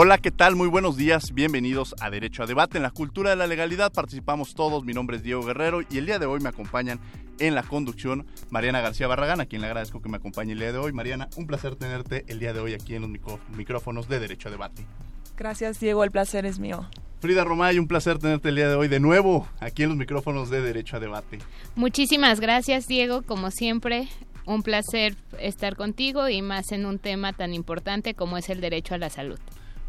Hola, ¿qué tal? Muy buenos días. Bienvenidos a Derecho a Debate. En la cultura de la legalidad participamos todos. Mi nombre es Diego Guerrero y el día de hoy me acompañan en la conducción Mariana García Barragán, a quien le agradezco que me acompañe el día de hoy. Mariana, un placer tenerte el día de hoy aquí en los micrófonos de Derecho a Debate. Gracias, Diego. El placer es mío. Frida Romay, un placer tenerte el día de hoy de nuevo aquí en los micrófonos de Derecho a Debate. Muchísimas gracias, Diego. Como siempre, un placer estar contigo y más en un tema tan importante como es el derecho a la salud.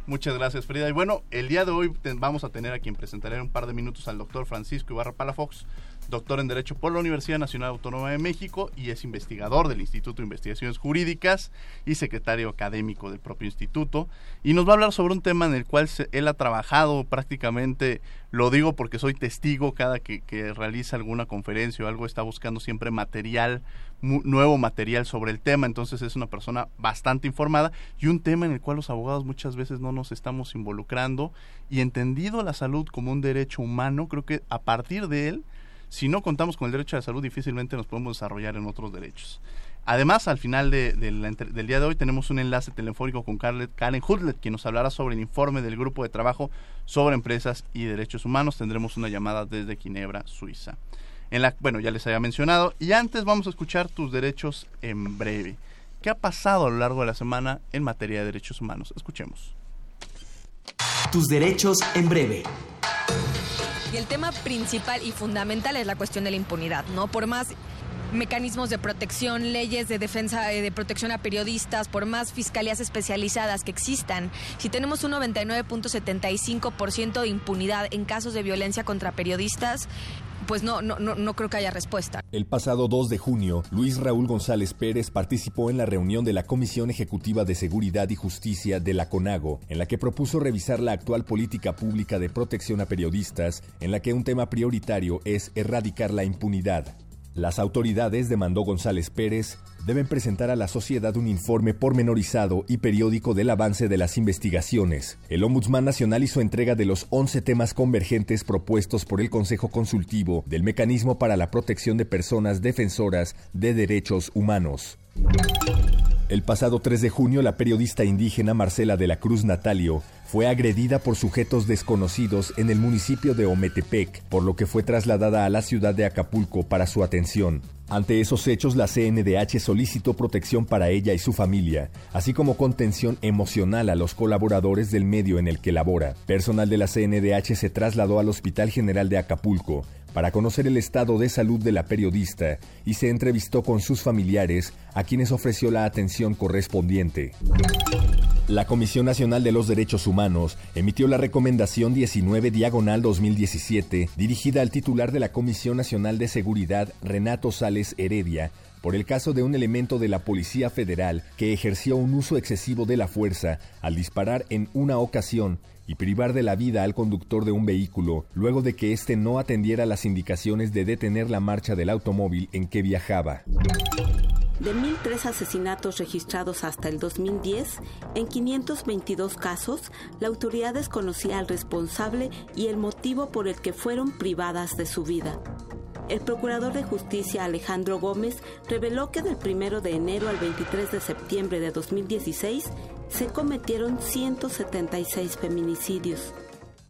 Muchas gracias, Frida. Y bueno, el día de hoy vamos a tener a quien presentaré en un par de minutos al doctor Francisco Ibarra Palafox, doctor en Derecho por la Universidad Nacional Autónoma de México y es investigador del Instituto de Investigaciones Jurídicas y secretario académico del propio instituto. Y nos va a hablar sobre un tema en el cual él ha trabajado prácticamente, lo digo porque soy testigo cada que, realiza alguna conferencia o algo, está buscando siempre material nuevo material sobre el tema, entonces es una persona bastante informada y un tema en el cual los abogados muchas veces no nos estamos involucrando y entendido la salud como un derecho humano, creo que a partir de él, si no contamos con el derecho a la salud, difícilmente nos podemos desarrollar en otros derechos. Además, al final del día de hoy tenemos un enlace telefónico con Karen Hudlet, quien nos hablará sobre el informe del grupo de trabajo sobre empresas y derechos humanos. Tendremos una llamada desde Ginebra, Suiza en la, bueno, ya les había mencionado. Y antes vamos a escuchar tus derechos en breve. ¿Qué ha pasado a lo largo de la semana en materia de derechos humanos? Escuchemos. Tus derechos en breve. Y el tema principal y fundamental es la cuestión de la impunidad, ¿no? Por más mecanismos de protección, leyes de defensa eh, de protección a periodistas, por más fiscalías especializadas que existan, si tenemos un 99.75% de impunidad en casos de violencia contra periodistas, pues no, no, no, no creo que haya respuesta. El pasado 2 de junio, Luis Raúl González Pérez participó en la reunión de la Comisión Ejecutiva de Seguridad y Justicia de la CONAGO, en la que propuso revisar la actual política pública de protección a periodistas, en la que un tema prioritario es erradicar la impunidad. Las autoridades, demandó González Pérez, deben presentar a la sociedad un informe pormenorizado y periódico del avance de las investigaciones. El Ombudsman Nacional hizo entrega de los 11 temas convergentes propuestos por el Consejo Consultivo del Mecanismo para la Protección de Personas Defensoras de Derechos Humanos. El pasado 3 de junio, la periodista indígena Marcela de la Cruz Natalio fue agredida por sujetos desconocidos en el municipio de Ometepec, por lo que fue trasladada a la ciudad de Acapulco para su atención. Ante esos hechos, la CNDH solicitó protección para ella y su familia, así como contención emocional a los colaboradores del medio en el que labora. Personal de la CNDH se trasladó al Hospital General de Acapulco para conocer el estado de salud de la periodista y se entrevistó con sus familiares, a quienes ofreció la atención correspondiente. La Comisión Nacional de los Derechos Humanos emitió la recomendación 19 diagonal 2017 dirigida al titular de la Comisión Nacional de Seguridad, Renato Sales Heredia, por el caso de un elemento de la Policía Federal que ejerció un uso excesivo de la fuerza al disparar en una ocasión y privar de la vida al conductor de un vehículo luego de que éste no atendiera las indicaciones de detener la marcha del automóvil en que viajaba. De 1.003 asesinatos registrados hasta el 2010, en 522 casos, la autoridad desconocía al responsable y el motivo por el que fueron privadas de su vida. El procurador de justicia Alejandro Gómez reveló que del 1 de enero al 23 de septiembre de 2016 se cometieron 176 feminicidios.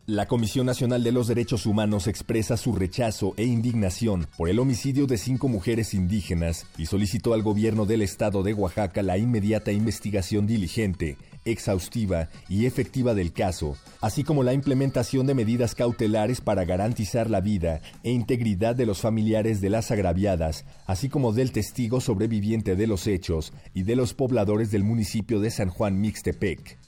La Comisión Nacional de los Derechos Humanos expresa su rechazo e indignación por el homicidio de cinco mujeres indígenas y solicitó al gobierno del estado de Oaxaca la inmediata investigación diligente, exhaustiva y efectiva del caso, así como la implementación de medidas cautelares para garantizar la vida e integridad de los familiares de las agraviadas, así como del testigo sobreviviente de los hechos y de los pobladores del municipio de San Juan Mixtepec.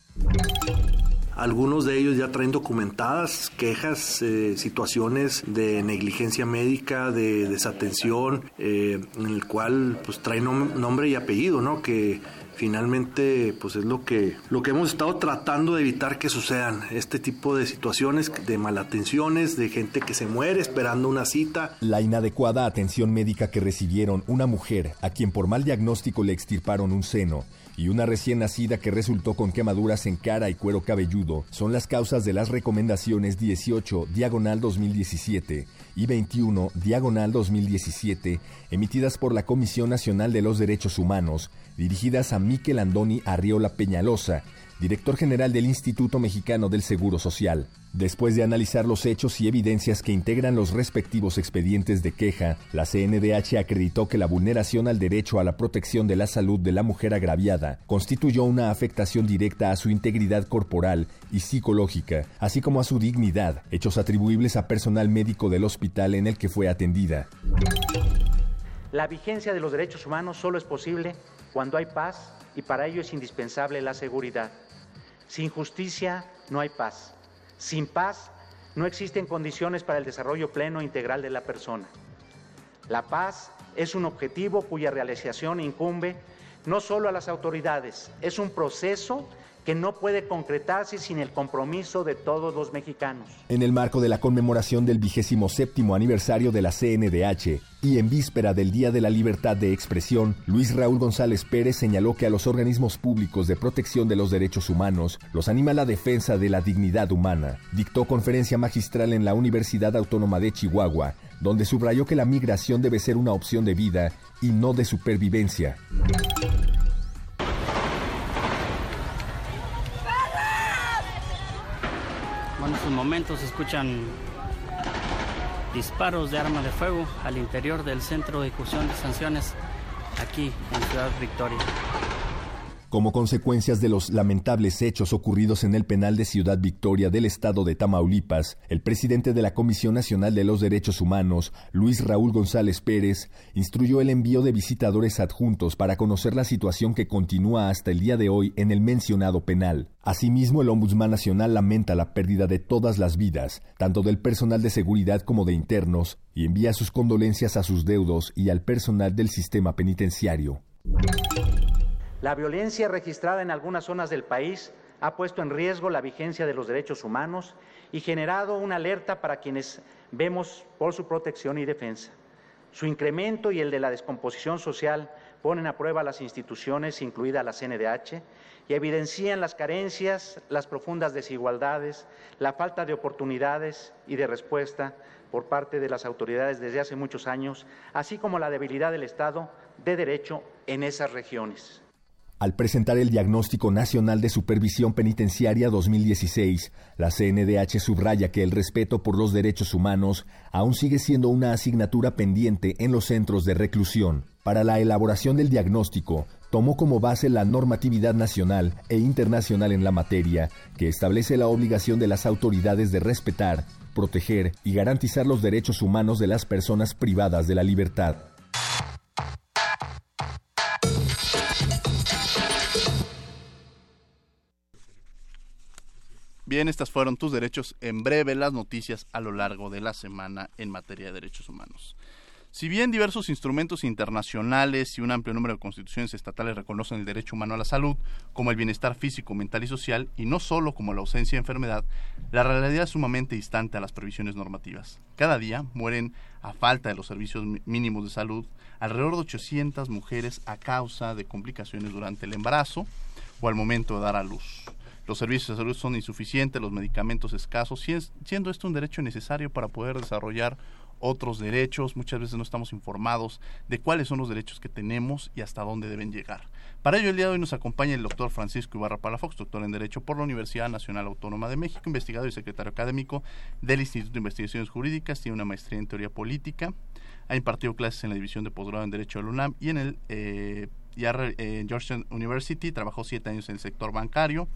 Algunos de ellos ya traen documentadas quejas, eh, situaciones de negligencia médica, de desatención, eh, en el cual pues trae nombre y apellido, ¿no? Que finalmente pues es lo que, lo que hemos estado tratando de evitar que sucedan, este tipo de situaciones de malatenciones, de gente que se muere esperando una cita. La inadecuada atención médica que recibieron una mujer a quien por mal diagnóstico le extirparon un seno y una recién nacida que resultó con quemaduras en cara y cuero cabelludo son las causas de las recomendaciones 18 diagonal 2017 y 21 diagonal 2017 emitidas por la Comisión Nacional de los Derechos Humanos dirigidas a Miquel Andoni Arriola Peñalosa director general del Instituto Mexicano del Seguro Social. Después de analizar los hechos y evidencias que integran los respectivos expedientes de queja, la CNDH acreditó que la vulneración al derecho a la protección de la salud de la mujer agraviada constituyó una afectación directa a su integridad corporal y psicológica, así como a su dignidad, hechos atribuibles a personal médico del hospital en el que fue atendida. La vigencia de los derechos humanos solo es posible cuando hay paz y para ello es indispensable la seguridad. Sin justicia no hay paz. Sin paz no existen condiciones para el desarrollo pleno e integral de la persona. La paz es un objetivo cuya realización incumbe no solo a las autoridades, es un proceso no puede concretarse sin el compromiso de todos los mexicanos. En el marco de la conmemoración del vigésimo séptimo aniversario de la CNDH y en víspera del Día de la Libertad de Expresión, Luis Raúl González Pérez señaló que a los organismos públicos de protección de los derechos humanos los anima la defensa de la dignidad humana. Dictó conferencia magistral en la Universidad Autónoma de Chihuahua, donde subrayó que la migración debe ser una opción de vida y no de supervivencia. En estos momentos se escuchan disparos de arma de fuego al interior del Centro de Ejecución de Sanciones aquí en Ciudad Victoria. Como consecuencias de los lamentables hechos ocurridos en el penal de Ciudad Victoria del estado de Tamaulipas, el presidente de la Comisión Nacional de los Derechos Humanos, Luis Raúl González Pérez, instruyó el envío de visitadores adjuntos para conocer la situación que continúa hasta el día de hoy en el mencionado penal. Asimismo, el Ombudsman Nacional lamenta la pérdida de todas las vidas, tanto del personal de seguridad como de internos, y envía sus condolencias a sus deudos y al personal del sistema penitenciario. La violencia registrada en algunas zonas del país ha puesto en riesgo la vigencia de los derechos humanos y generado una alerta para quienes vemos por su protección y defensa. Su incremento y el de la descomposición social ponen a prueba las instituciones, incluida la CNDH, y evidencian las carencias, las profundas desigualdades, la falta de oportunidades y de respuesta por parte de las autoridades desde hace muchos años, así como la debilidad del Estado de Derecho en esas regiones. Al presentar el Diagnóstico Nacional de Supervisión Penitenciaria 2016, la CNDH subraya que el respeto por los derechos humanos aún sigue siendo una asignatura pendiente en los centros de reclusión. Para la elaboración del diagnóstico, tomó como base la normatividad nacional e internacional en la materia, que establece la obligación de las autoridades de respetar, proteger y garantizar los derechos humanos de las personas privadas de la libertad. Bien, estas fueron tus derechos en breve, las noticias a lo largo de la semana en materia de derechos humanos. Si bien diversos instrumentos internacionales y un amplio número de constituciones estatales reconocen el derecho humano a la salud como el bienestar físico, mental y social, y no solo como la ausencia de enfermedad, la realidad es sumamente distante a las previsiones normativas. Cada día mueren, a falta de los servicios mínimos de salud, alrededor de 800 mujeres a causa de complicaciones durante el embarazo o al momento de dar a luz. Los servicios de salud son insuficientes, los medicamentos escasos, siendo esto un derecho necesario para poder desarrollar otros derechos. Muchas veces no estamos informados de cuáles son los derechos que tenemos y hasta dónde deben llegar. Para ello, el día de hoy nos acompaña el doctor Francisco Ibarra Palafox, doctor en Derecho por la Universidad Nacional Autónoma de México, investigador y secretario académico del Instituto de Investigaciones Jurídicas, tiene una maestría en Teoría Política, ha impartido clases en la División de Posgrado en Derecho de la UNAM y en el eh, eh Georgetown University, trabajó siete años en el sector bancario,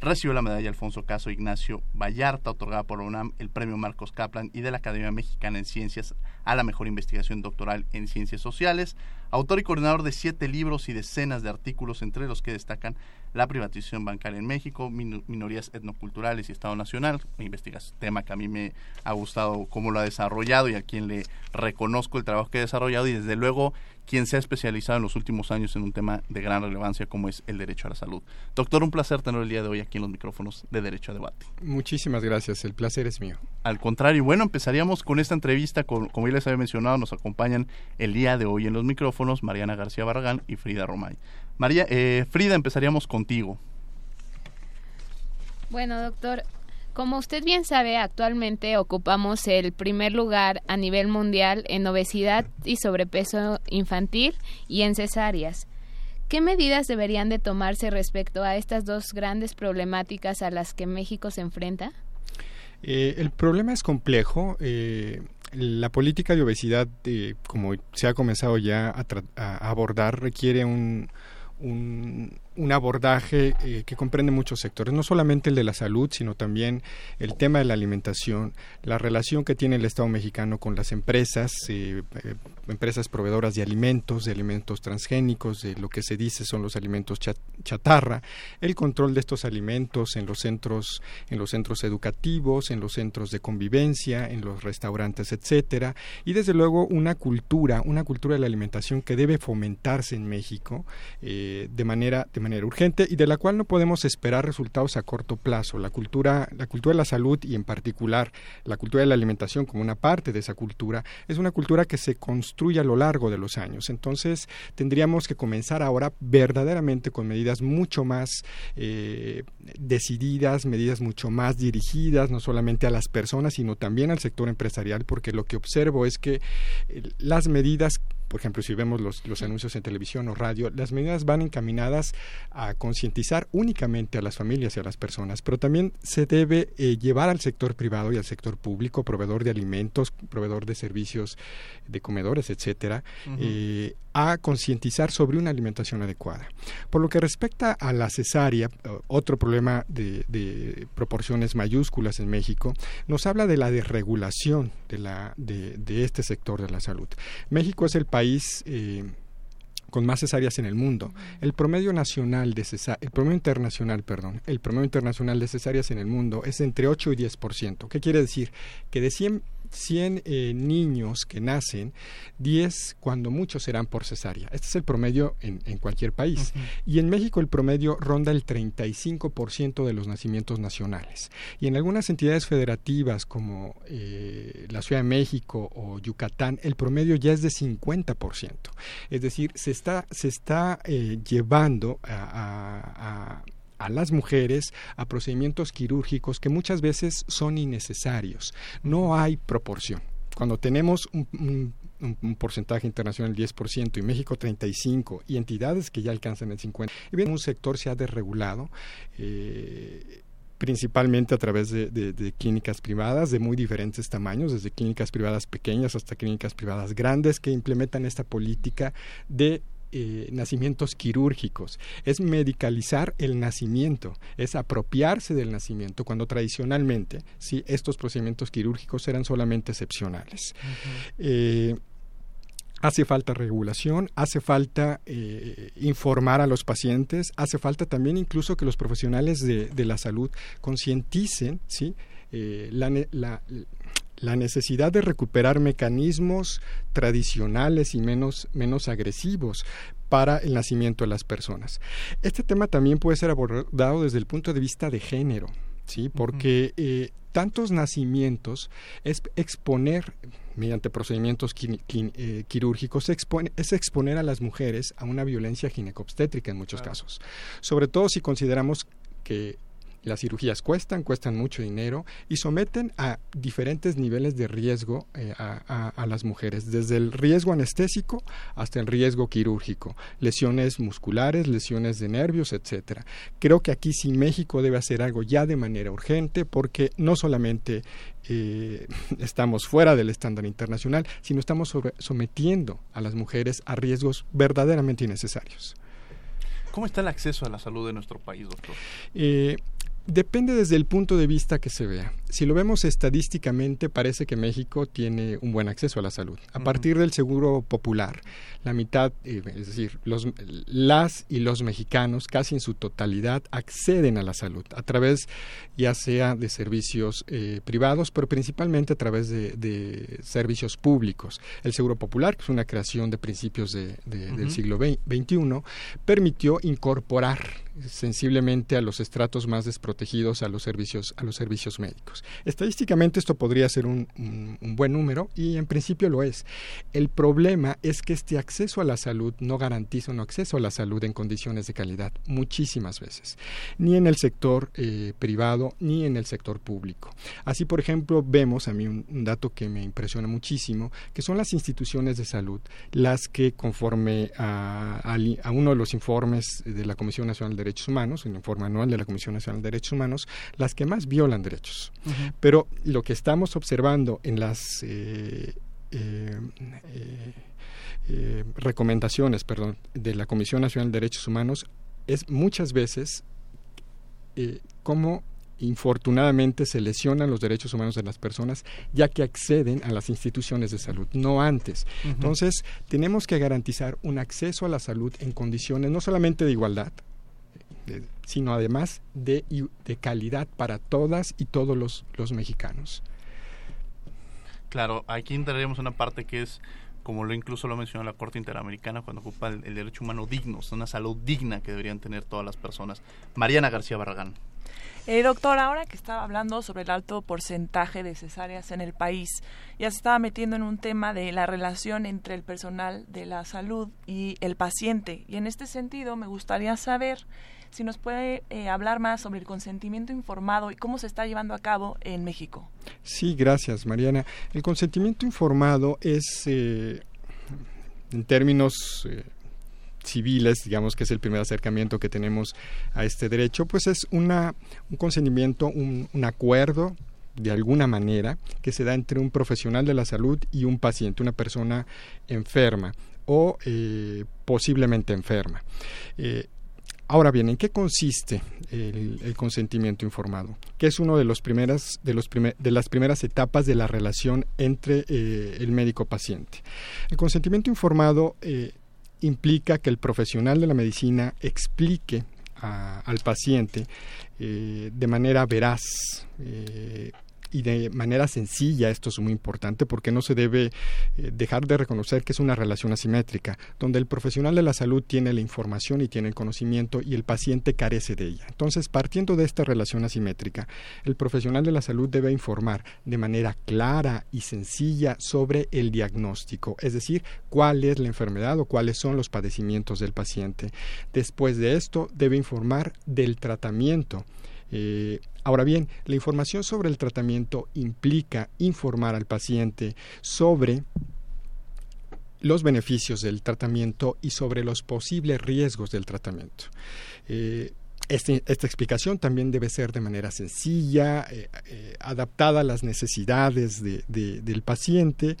Recibió la medalla Alfonso Caso Ignacio Vallarta, otorgada por UNAM, el premio Marcos Kaplan y de la Academia Mexicana en Ciencias a la mejor investigación doctoral en ciencias sociales. Autor y coordinador de siete libros y decenas de artículos, entre los que destacan la privatización bancaria en México, minorías etnoculturales y Estado Nacional. Investigas tema que a mí me ha gustado cómo lo ha desarrollado y a quien le reconozco el trabajo que ha desarrollado y desde luego quien se ha especializado en los últimos años en un tema de gran relevancia como es el derecho a la salud. Doctor, un placer tener el día de hoy aquí en los micrófonos de Derecho a Debate. Muchísimas gracias, el placer es mío. Al contrario, bueno, empezaríamos con esta entrevista, con, como ya les había mencionado, nos acompañan el día de hoy en los micrófonos Mariana García Barragán y Frida Romay. María, eh, Frida, empezaríamos contigo. Bueno, doctor, como usted bien sabe, actualmente ocupamos el primer lugar a nivel mundial en obesidad y sobrepeso infantil y en cesáreas. ¿Qué medidas deberían de tomarse respecto a estas dos grandes problemáticas a las que México se enfrenta? Eh, el problema es complejo. Eh, la política de obesidad, eh, como se ha comenzado ya a abordar, requiere un, un, un abordaje eh, que comprende muchos sectores, no solamente el de la salud, sino también el tema de la alimentación, la relación que tiene el Estado mexicano con las empresas, eh, eh, empresas proveedoras de alimentos, de alimentos transgénicos, de lo que se dice son los alimentos chatarra, el control de estos alimentos en los centros, en los centros educativos, en los centros de convivencia, en los restaurantes, etcétera, y desde luego una cultura, una cultura de la alimentación que debe fomentarse en México de manera de manera urgente y de la cual no podemos esperar resultados a corto plazo. La cultura, la cultura de la salud y en particular la cultura de la alimentación como una parte de esa cultura es una cultura que se construye a lo largo de los años. Entonces tendríamos que comenzar ahora verdaderamente con medidas mucho más eh, decididas, medidas mucho más dirigidas, no solamente a las personas, sino también al sector empresarial, porque lo que observo es que eh, las medidas por ejemplo, si vemos los, los, anuncios en televisión o radio, las medidas van encaminadas a concientizar únicamente a las familias y a las personas, pero también se debe eh, llevar al sector privado y al sector público, proveedor de alimentos, proveedor de servicios de comedores, etcétera, eh, a concientizar sobre una alimentación adecuada. Por lo que respecta a la cesárea, otro problema de, de proporciones mayúsculas en México, nos habla de la desregulación de, la, de, de este sector de la salud. México es el país país eh, con más cesáreas en el mundo. El promedio nacional de el promedio internacional, perdón, el promedio internacional de cesáreas en el mundo es entre 8 y 10%. ¿Qué quiere decir? Que de 100 100 eh, niños que nacen, 10 cuando muchos serán por cesárea. Este es el promedio en, cualquier país. Y en México el promedio ronda el 35% de los nacimientos nacionales. Y en algunas entidades federativas como eh, la Ciudad de México o Yucatán, el promedio ya es de 50%. Es decir, se está, se está eh, llevando a a las mujeres a procedimientos quirúrgicos que muchas veces son innecesarios. No hay proporción. Cuando tenemos un, porcentaje internacional del 10% y México 35% y entidades que ya alcanzan el 50%, y bien, un sector se ha desregulado. Eh, principalmente a través de, clínicas privadas de muy diferentes tamaños, desde clínicas privadas pequeñas hasta clínicas privadas grandes que implementan esta política de eh, nacimientos quirúrgicos, es medicalizar el nacimiento, es apropiarse del nacimiento, cuando tradicionalmente sí, estos procedimientos quirúrgicos eran solamente excepcionales. Eh, hace falta regulación, hace falta eh, informar a los pacientes, hace falta también incluso que los profesionales de, la salud concienticen ¿sí? la, la, la necesidad de recuperar mecanismos tradicionales y menos, menos agresivos para el nacimiento de las personas. Este tema también puede ser abordado desde el punto de vista de género, ¿sí? porque eh, tantos nacimientos es exponer mediante procedimientos eh, quirúrgicos es exponer a las mujeres a una violencia ginecobstétrica en muchos casos, sobre todo si consideramos que las cirugías cuestan, cuestan mucho dinero y someten a diferentes niveles de riesgo eh, a, las mujeres, desde el riesgo anestésico hasta el riesgo quirúrgico, lesiones musculares, lesiones de nervios, etcétera. Creo que aquí sí México debe hacer algo ya de manera urgente porque no solamente eh, estamos fuera del estándar internacional, sino estamos sometiendo a las mujeres a riesgos verdaderamente innecesarios. ¿Cómo está el acceso a la salud de nuestro país, doctor? Eh, Depende desde el punto de vista que se vea. Si lo vemos estadísticamente, parece que México tiene un buen acceso a la salud. A partir del seguro popular, la mitad, eh, es decir, los, las y los mexicanos casi en su totalidad acceden a la salud a través ya sea de servicios eh, privados, pero principalmente a través de, servicios públicos. El seguro popular, que es una creación de principios del siglo XXI, permitió incorporar sensiblemente a los estratos más desprotegidos a los servicios a los servicios médicos. Estadísticamente esto podría ser un, buen número y en principio lo es. El problema es que este acceso a la salud no garantiza un acceso a la salud en condiciones de calidad muchísimas veces, ni en el sector eh, privado ni en el sector público. Así, por ejemplo, vemos a mí un, dato que me impresiona muchísimo, que son las instituciones de salud las que conforme a, a uno de los informes de la Comisión Nacional de Derechos Humanos, el informe anual de la Comisión Nacional de Derechos Humanos, las que más violan derechos. Pero lo que estamos observando en las eh, eh, eh, recomendaciones perdón, de la Comisión Nacional de Derechos Humanos es muchas veces cómo infortunadamente se lesionan los derechos humanos de las personas ya que acceden a las instituciones de salud, no antes. Entonces, tenemos que garantizar un acceso a la salud en condiciones no solamente de igualdad, sino además de, de, calidad para todas y todos los, los mexicanos. Claro, aquí entraríamos una parte que es como lo incluso lo mencionó la Corte Interamericana cuando ocupa el, derecho humano digno, una salud digna que deberían tener todas las personas. Mariana García Barragán. Eh, doctor, ahora que estaba hablando sobre el alto porcentaje de cesáreas en el país, ya se estaba metiendo en un tema de la relación entre el personal de la salud y el paciente. Y en este sentido, me gustaría saber si nos puede eh, hablar más sobre el consentimiento informado y cómo se está llevando a cabo en México. Sí, gracias, Mariana. El consentimiento informado es, eh, en términos eh, civiles, digamos que es el primer acercamiento que tenemos a este derecho, pues es una, un consentimiento, un, acuerdo de alguna manera que se da entre un profesional de la salud y un paciente, una persona enferma o posiblemente enferma. Ahora bien, ¿en qué consiste el, consentimiento informado? Que es una de, primeras, de, las primeras etapas de la relación entre eh, el médico-paciente. El consentimiento informado eh, implica que el profesional de la medicina explique al paciente eh, de manera veraz y de manera sencilla, esto es muy importante porque no se debe eh, dejar de reconocer que es una relación asimétrica, donde el profesional de la salud tiene la información y tiene el conocimiento y el paciente carece de ella. Entonces, partiendo de esta relación asimétrica, el profesional de la salud debe informar de manera clara y sencilla sobre el diagnóstico, es decir, cuál es la enfermedad o cuáles son los padecimientos del paciente. Después de esto, debe informar del tratamiento eh, ahora bien, la información sobre el tratamiento implica informar al paciente sobre los beneficios del tratamiento y sobre los posibles riesgos del tratamiento. Eh, este, esta explicación también debe ser de manera sencilla, eh, adaptada a las necesidades del paciente,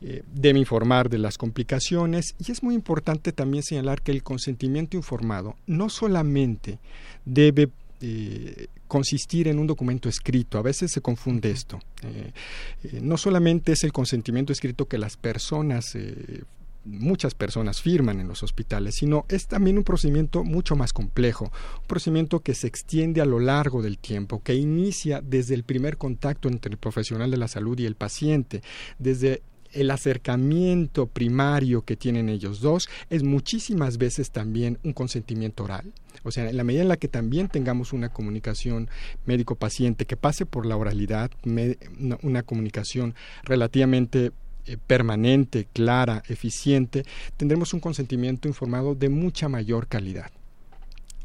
debe informar de las complicaciones y es muy importante también señalar que el consentimiento informado no solamente debe eh, consistir en un documento escrito. A veces se confunde esto. Eh, eh, no solamente es el consentimiento escrito que las personas muchas personas firman en los hospitales, sino es también un procedimiento mucho más complejo, un procedimiento que se extiende a lo largo del tiempo, que inicia desde el primer contacto entre el profesional de la salud y el paciente, desde el acercamiento primario que tienen ellos dos es muchísimas veces también un consentimiento oral. O sea, en la medida en la que también tengamos una comunicación médico-paciente que pase por la oralidad, una comunicación relativamente eh, permanente, clara, eficiente, tendremos un consentimiento informado de mucha mayor calidad.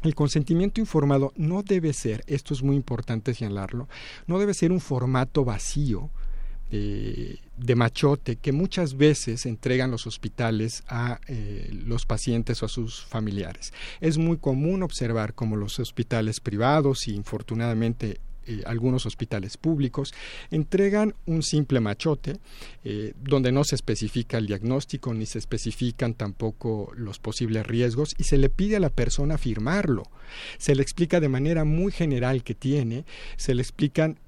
El consentimiento informado no debe ser, esto es muy importante señalarlo, no debe ser un formato vacío, eh, de machote que muchas veces entregan los hospitales a eh, los pacientes o a sus familiares. Es muy común observar como los hospitales privados y infortunadamente eh, algunos hospitales públicos entregan un simple machote donde no se especifica el diagnóstico ni se especifican tampoco los posibles riesgos y se le pide a la persona firmarlo. Se le explica de manera muy general que tiene, se le explican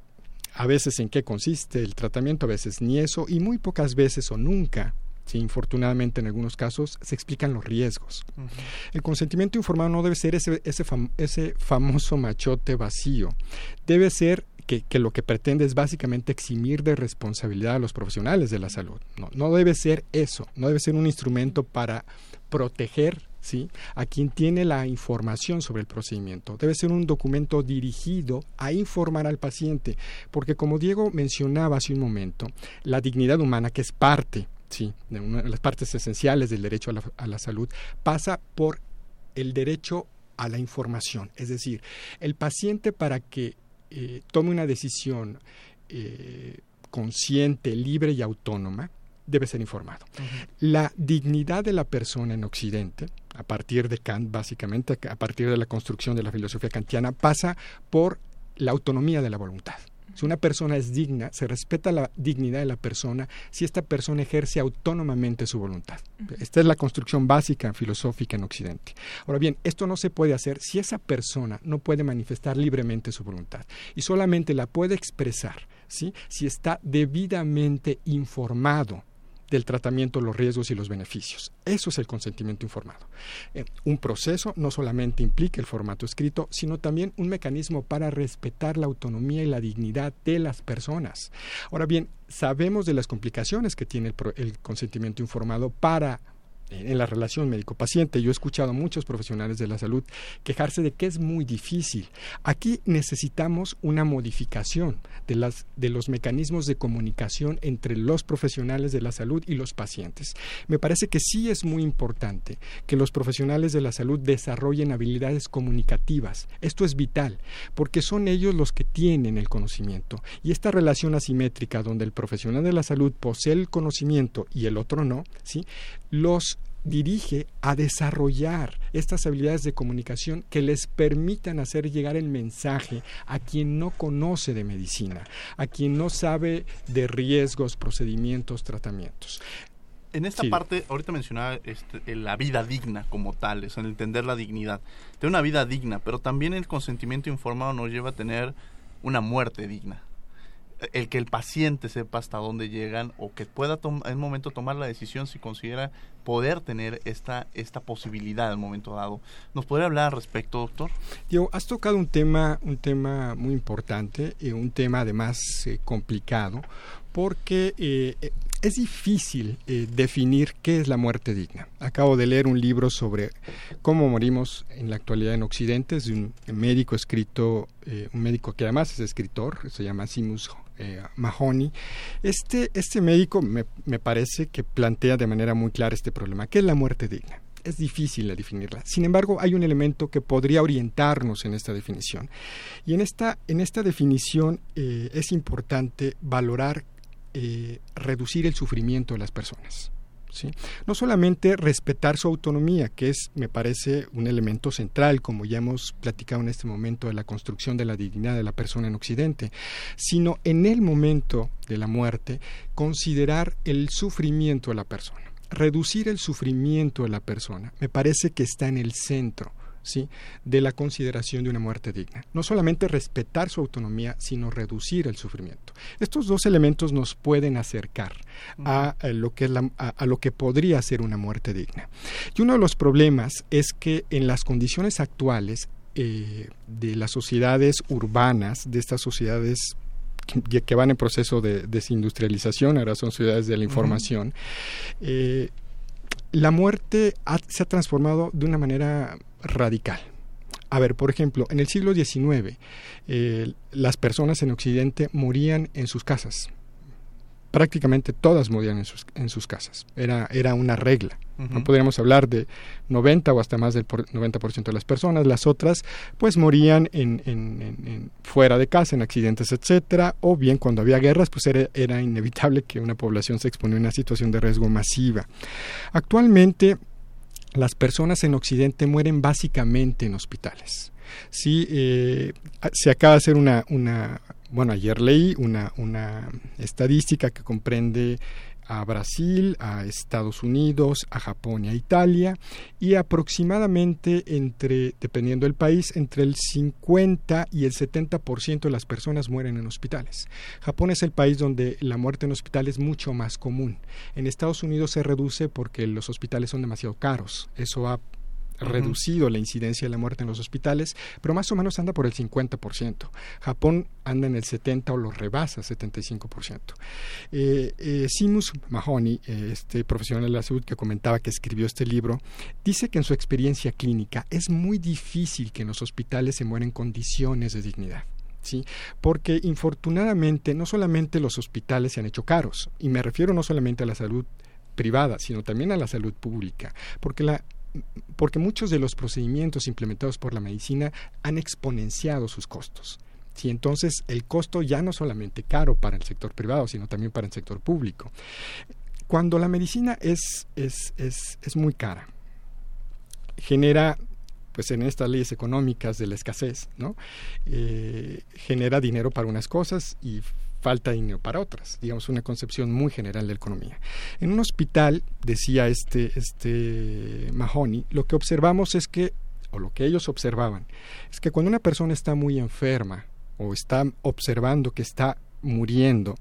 a veces en qué consiste el tratamiento, a veces ni eso, y muy pocas veces o nunca Sí, infortunadamente en algunos casos se explican los riesgos. El consentimiento informado no debe ser ese, ese, ese famoso machote vacío. Debe ser que, que, lo que pretende es básicamente eximir de responsabilidad a los profesionales de la salud. No, no debe ser eso, no debe ser un instrumento para proteger ¿sí? a quien tiene la información sobre el procedimiento. Debe ser un documento dirigido a informar al paciente, porque como Diego mencionaba hace un momento, la dignidad humana, que es parte sí, de una de las partes esenciales del derecho a la, salud, pasa por el derecho a la información. Es decir, el paciente para que eh, tome una decisión eh, consciente, libre y autónoma, debe ser informado. Uh -huh. La dignidad de la persona en Occidente, a partir de Kant, básicamente, a partir de la construcción de la filosofía kantiana, pasa por la autonomía de la voluntad. Si una persona es digna, se respeta la dignidad de la persona si esta persona ejerce autónomamente su voluntad. Esta es la construcción básica filosófica en Occidente. Ahora bien, esto no se puede hacer si esa persona no puede manifestar libremente su voluntad y solamente la puede expresar ¿sí? si está debidamente informado del tratamiento, los riesgos y los beneficios. Eso es el consentimiento informado. Eh, un proceso no solamente implica el formato escrito, sino también un mecanismo para respetar la autonomía y la dignidad de las personas. Ahora bien, sabemos de las complicaciones que tiene el, el consentimiento informado para en la relación médico-paciente. Yo he escuchado a muchos profesionales de la salud quejarse de que es muy difícil. Aquí necesitamos una modificación de, las, de los mecanismos de comunicación entre los profesionales de la salud y los pacientes. Me parece que sí es muy importante que los profesionales de la salud desarrollen habilidades comunicativas. Esto es vital, porque son ellos los que tienen el conocimiento. Y esta relación asimétrica donde el profesional de la salud posee el conocimiento y el otro no, ¿sí? los dirige a desarrollar estas habilidades de comunicación que les permitan hacer llegar el mensaje a quien no conoce de medicina, a quien no sabe de riesgos, procedimientos, tratamientos. En esta sí. parte, ahorita mencionaba este, la vida digna como tal, es en entender la dignidad. Tener una vida digna, pero también el consentimiento informado nos lleva a tener una muerte digna el que el paciente sepa hasta dónde llegan o que pueda en un momento tomar la decisión si considera poder tener esta, esta posibilidad al momento dado. ¿Nos podría hablar al respecto, doctor? Diego, has tocado un tema, un tema muy importante y un tema además eh, complicado porque eh, es difícil eh, definir qué es la muerte digna. Acabo de leer un libro sobre cómo morimos en la actualidad en Occidente, es de un médico escrito, eh, un médico que además es escritor, se llama Simus eh, Mahoney. Este, este médico me, me parece que plantea de manera muy clara este problema. ¿Qué es la muerte digna? es difícil de definirla. Sin embargo, hay un elemento que podría orientarnos en esta definición. Y en esta, en esta definición eh, es importante valorar eh, reducir el sufrimiento de las personas. ¿sí? No solamente respetar su autonomía, que es, me parece, un elemento central, como ya hemos platicado en este momento de la construcción de la dignidad de la persona en Occidente, sino en el momento de la muerte, considerar el sufrimiento de la persona. Reducir el sufrimiento de la persona me parece que está en el centro ¿sí? de la consideración de una muerte digna. No solamente respetar su autonomía, sino reducir el sufrimiento. Estos dos elementos nos pueden acercar a, a lo, que la, a, a lo que podría ser una muerte digna. Y uno de los problemas es que en las condiciones actuales eh, de las sociedades urbanas, de estas sociedades que, que, van en proceso de desindustrialización, ahora son ciudades de la información, uh -huh. eh, la muerte ha, se ha transformado de una manera radical. A ver, por ejemplo, en el siglo XIX eh, las personas en Occidente morían en sus casas. Prácticamente todas morían en sus, en sus casas. Era, era una regla. Uh -huh. No podríamos hablar de 90 o hasta más del 90% de las personas. Las otras, pues, morían en, en, en, fuera de casa, en accidentes, etcétera. O bien, cuando había guerras, pues era, era inevitable que una población se exponía a una situación de riesgo masiva. Actualmente, las personas en Occidente mueren básicamente en hospitales. Sí, eh, se acaba de hacer una, una, bueno, ayer leí una, una estadística que comprende a Brasil, a Estados Unidos, a Japón y a Italia, y aproximadamente entre, dependiendo del país, entre el 50 y el 70% de las personas mueren en hospitales. Japón es el país donde la muerte en hospital es mucho más común. En Estados Unidos se reduce porque los hospitales son demasiado caros. Eso ha reducido la incidencia de la muerte en los hospitales, pero más o menos anda por el 50%. Japón anda en el 70 o lo rebasa 75%. Eh, eh, Simus Mahoney, eh, este profesional de la salud que comentaba que escribió este libro, dice que en su experiencia clínica es muy difícil que en los hospitales se mueran en condiciones de dignidad. ¿Sí? Porque infortunadamente no solamente los hospitales se han hecho caros, y me refiero no solamente a la salud privada, sino también a la salud pública, porque la porque muchos de los procedimientos implementados por la medicina han exponenciado sus costos. Entonces el costo ya no solamente caro para el sector privado, sino también para el sector público. Cuando la medicina es, es, es, es muy cara, genera pues en estas leyes económicas de la escasez, ¿no? Eh, genera dinero para unas cosas y falta dinero para otras, digamos una concepción muy general de la economía. En un hospital, decía este, este Mahoney, lo que observamos es que, o lo que ellos observaban, es que cuando una persona está muy enferma o está observando que está muriendo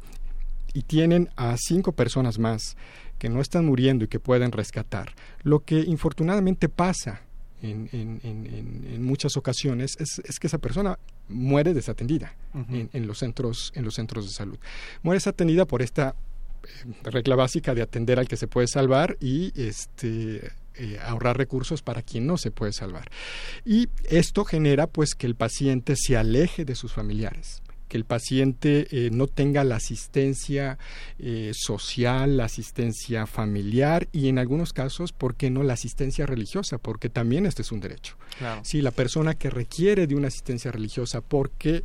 y tienen a cinco personas más que no están muriendo y que pueden rescatar, lo que infortunadamente pasa en, en, en, muchas ocasiones es, es, que esa persona muere desatendida en, los centros, en los centros de salud. Muere desatendida por esta eh, regla básica de atender al que se puede salvar y este eh, ahorrar recursos para quien no se puede salvar. Y esto genera pues que el paciente se aleje de sus familiares que el paciente eh, no tenga la asistencia eh, social, la asistencia familiar y en algunos casos, ¿por qué no la asistencia religiosa? Porque también este es un derecho. Si la persona que requiere de una asistencia religiosa porque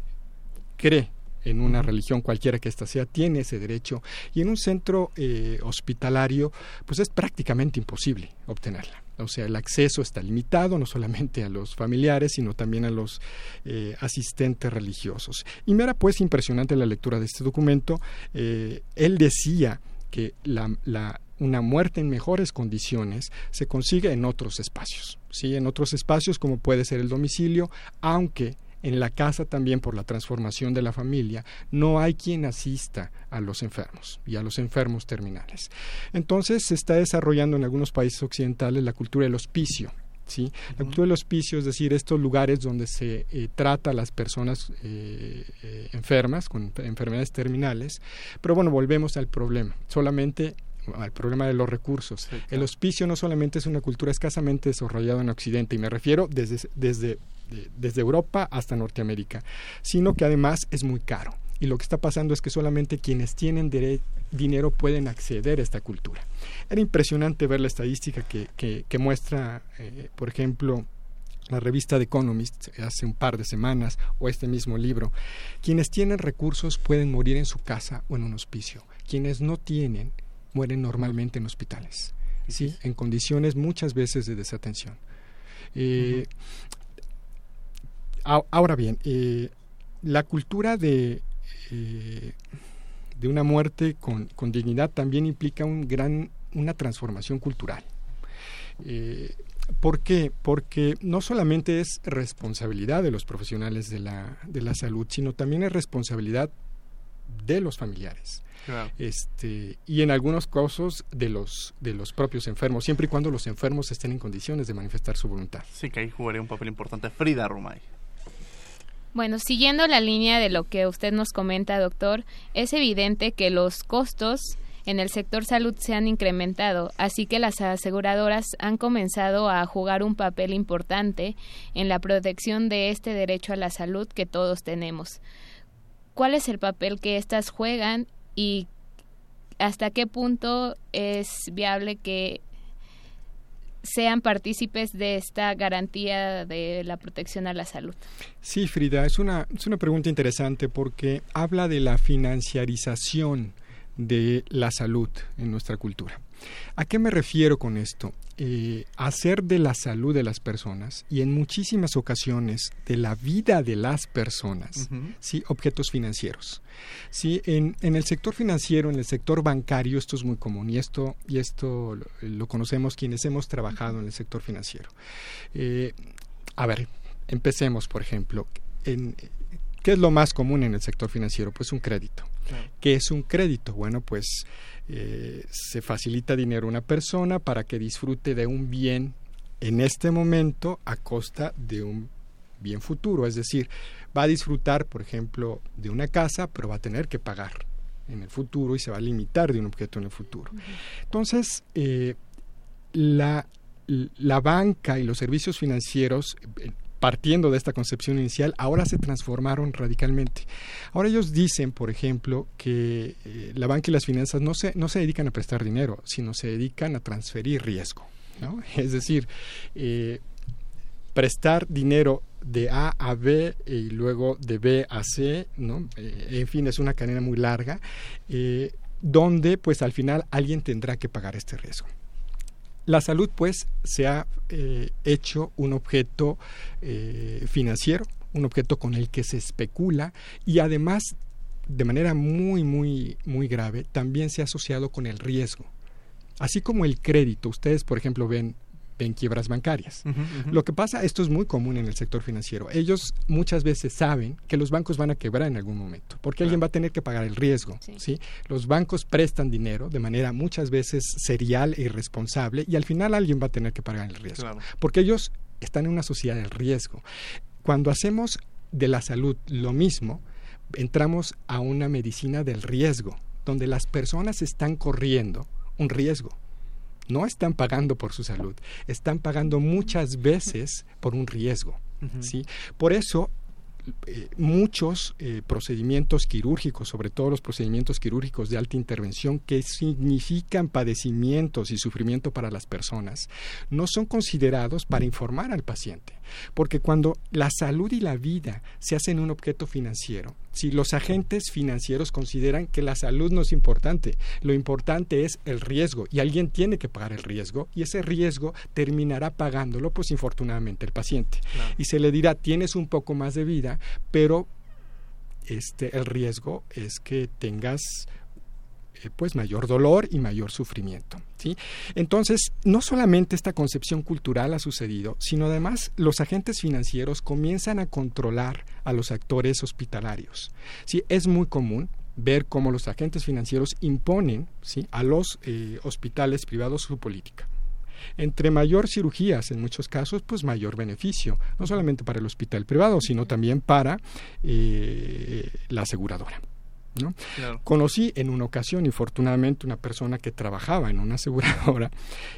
cree en una religión cualquiera que ésta sea, tiene ese derecho y en un centro eh, hospitalario pues es prácticamente imposible obtenerla. O sea, el acceso está limitado no solamente a los familiares, sino también a los eh, asistentes religiosos. Y me era pues impresionante la lectura de este documento. Eh, él decía que la, una muerte en mejores condiciones se consigue en otros espacios, ¿sí? en otros espacios como puede ser el domicilio, aunque en la casa también por la transformación de la familia, no hay quien asista a los enfermos y a los enfermos terminales. Entonces se está desarrollando en algunos países occidentales la cultura del hospicio. ¿sí? La cultura del hospicio, es decir, estos lugares donde se eh, trata a las personas eh, eh, enfermas, con enfermedades terminales. Pero bueno, volvemos al problema. Solamente al problema de los recursos. El hospicio no solamente es una cultura escasamente desarrollada en Occidente, y me refiero desde, desde desde Europa hasta Norteamérica, sino que además es muy caro. Y lo que está pasando es que solamente quienes tienen dinero pueden acceder a esta cultura. Era impresionante ver la estadística que, que, muestra, eh, por ejemplo, la revista The Economist hace un par de semanas o este mismo libro. Quienes tienen recursos pueden morir en su casa o en un hospicio. Quienes no tienen mueren normalmente en hospitales, ¿sí? en condiciones muchas veces de desatención. Eh, Ahora bien, eh, la cultura de, eh, de una muerte con, dignidad también implica un gran, una transformación cultural. Eh, ¿Por qué? Porque no solamente es responsabilidad de los profesionales de la, de la salud, sino también es responsabilidad de los familiares. Este, y en algunos casos de los, de los propios enfermos, siempre y cuando los enfermos estén en condiciones de manifestar su voluntad. Sí, que ahí jugaría un papel importante Frida Rumay. Bueno, siguiendo la línea de lo que usted nos comenta, doctor, es evidente que los costos en el sector salud se han incrementado, así que las aseguradoras han comenzado a jugar un papel importante en la protección de este derecho a la salud que todos tenemos. ¿Cuál es el papel que éstas juegan y hasta qué punto es viable que sean partícipes de esta garantía de la protección a la salud. Sí, Frida, es una, es una pregunta interesante porque habla de la financiarización de la salud en nuestra cultura. ¿A qué me refiero con esto? Eh, hacer de la salud de las personas y en muchísimas ocasiones de la vida de las personas, ¿sí? objetos financieros. ¿sí? En, en, el sector financiero, en el sector bancario, esto es muy común y esto, y esto lo, conocemos quienes hemos trabajado en el sector financiero. Eh, a ver, empecemos, por ejemplo. En, ¿Qué es lo más común en el sector financiero? Pues un crédito. ¿Qué es un crédito? Bueno, pues eh, se facilita dinero a una persona para que disfrute de un bien en este momento a costa de un bien futuro. Es decir, va a disfrutar, por ejemplo, de una casa, pero va a tener que pagar en el futuro y se va a limitar de un objeto en el futuro. Entonces, eh, la, la banca y los servicios financieros eh, partiendo de esta concepción inicial, ahora se transformaron radicalmente. Ahora ellos dicen, por ejemplo, que eh, la banca y las finanzas no se, no se dedican a prestar dinero, sino se dedican a transferir riesgo. Es decir, eh, prestar dinero de A a B y luego de B a C, ¿no? Eh, en fin, es una cadena muy larga, donde pues al final alguien tendrá que pagar este riesgo. La salud, pues, se ha eh, hecho un objeto eh, financiero, un objeto con el que se especula y además, de manera muy, muy, muy grave, también se ha asociado con el riesgo. Así como el crédito, ustedes, por ejemplo, ven en quiebras bancarias. Lo que pasa, esto es muy común en el sector financiero. Ellos muchas veces saben que los bancos van a quebrar en algún momento, porque alguien va a tener que pagar el riesgo. Sí. Los bancos prestan dinero de manera muchas veces serial e irresponsable y al final alguien va a tener que pagar el riesgo, porque ellos están en una sociedad del riesgo. Cuando hacemos de la salud lo mismo, entramos a una medicina del riesgo, donde las personas están corriendo un riesgo no están pagando por su salud, están pagando muchas veces por un riesgo. ¿sí? Por eso eh, muchos eh, procedimientos quirúrgicos, sobre todo los procedimientos quirúrgicos de alta intervención, que significan padecimientos y sufrimiento para las personas, no son considerados para informar al paciente. Porque cuando la salud y la vida se hacen un objeto financiero, si los agentes financieros consideran que la salud no es importante, lo importante es el riesgo y alguien tiene que pagar el riesgo y ese riesgo terminará pagándolo, pues infortunadamente el paciente. Y se le dirá, tienes un poco más de vida, pero este, el riesgo es que tengas eh, pues mayor dolor y mayor sufrimiento. ¿sí? Entonces, no solamente esta concepción cultural ha sucedido, sino además los agentes financieros comienzan a controlar a los actores hospitalarios. ¿sí? Es muy común ver cómo los agentes financieros imponen ¿sí? a los eh, hospitales privados su política. Entre mayor cirugías, en muchos casos, pues mayor beneficio, no solamente para el hospital privado, sino también para eh, la aseguradora. Conocí en una ocasión, infortunadamente, una persona que trabajaba en una aseguradora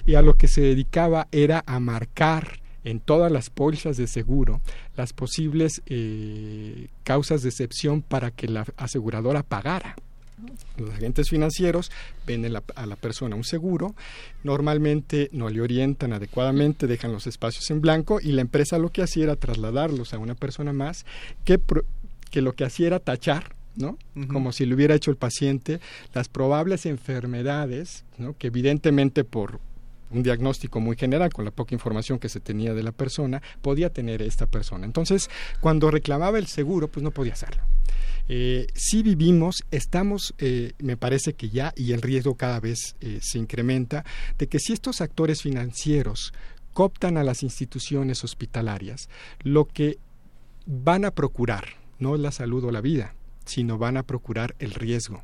y a lo que se dedicaba era a marcar en todas las pólizas de seguro las posibles eh, causas de excepción para que la aseguradora pagara. Los agentes financieros ven a la persona un seguro, normalmente no le orientan adecuadamente, dejan los espacios en blanco y la empresa lo que hacía era trasladarlos a una persona más que, que lo que hacía era tachar ¿no? Como si lo hubiera hecho el paciente, las probables enfermedades, ¿no? Que evidentemente por un diagnóstico muy general con la poca información que se tenía de la persona, podía tener esta persona. Entonces, cuando reclamaba el seguro, pues no podía hacerlo. Eh, si vivimos, estamos, eh, me parece que ya, y el riesgo cada vez eh, se incrementa, de que si estos actores financieros cooptan a las instituciones hospitalarias, lo que van a procurar no es la salud o la vida, sino van a procurar el riesgo.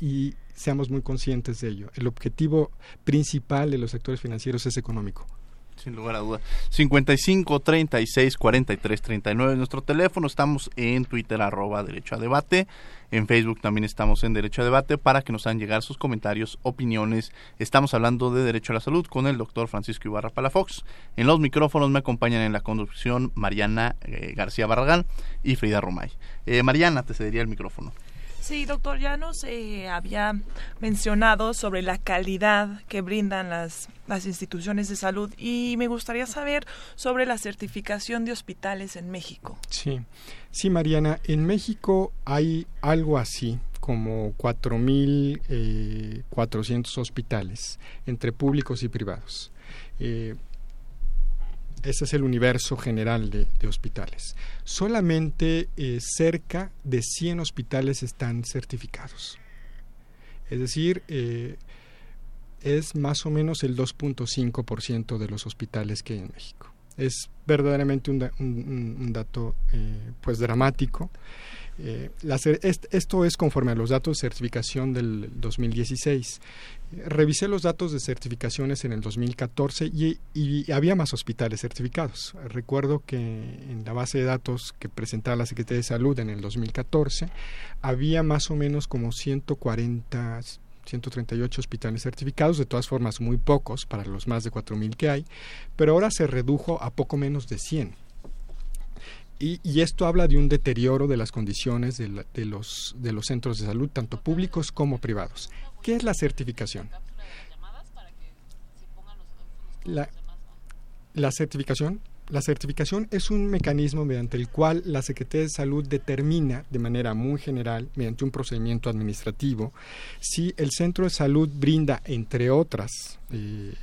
Y, seamos muy conscientes de ello. El objetivo principal de los sectores financieros es económico. Sin lugar a duda. 55 36 43 39 nuestro teléfono. Estamos en Twitter, arroba Derecho a Debate. En Facebook también estamos en Derecho a Debate para que nos hagan llegar sus comentarios, opiniones. Estamos hablando de Derecho a la Salud con el doctor Francisco Ibarra Palafox. En los micrófonos me acompañan en la conducción Mariana eh, García Barragán y Frida Romay. Eh, Mariana, te cedería el micrófono. Sí, doctor, ya nos eh, había mencionado sobre la calidad que brindan las, las instituciones de salud y me gustaría saber sobre la certificación de hospitales en México. Sí, sí, Mariana, en México hay algo así como 4.400 eh, hospitales entre públicos y privados. Eh, ese es el universo general de, hospitales. Solamente eh, cerca de 100 hospitales están certificados. Es decir, es más o menos el 2.5% de los hospitales que hay en México. Es verdaderamente un, dato pues dramático eh, esto es conforme a los datos de certificación del 2016. Revisé los datos de certificaciones en el 2014 y, y, había más hospitales certificados. Recuerdo que en la base de datos que presentaba la Secretaría de Salud en el 2014 había más o menos como 140 138 hospitales certificados, de todas formas muy pocos para los más de 4.000 que hay, pero ahora se redujo a poco menos de 100. Y, esto habla de un deterioro de las condiciones de, los, de los centros de salud, tanto públicos como privados. ¿Qué es la certificación? La, la certificación la certificación es un mecanismo mediante el cual la Secretaría de Salud determina de manera muy general, mediante un procedimiento administrativo, si el centro de salud brinda, entre otras eh,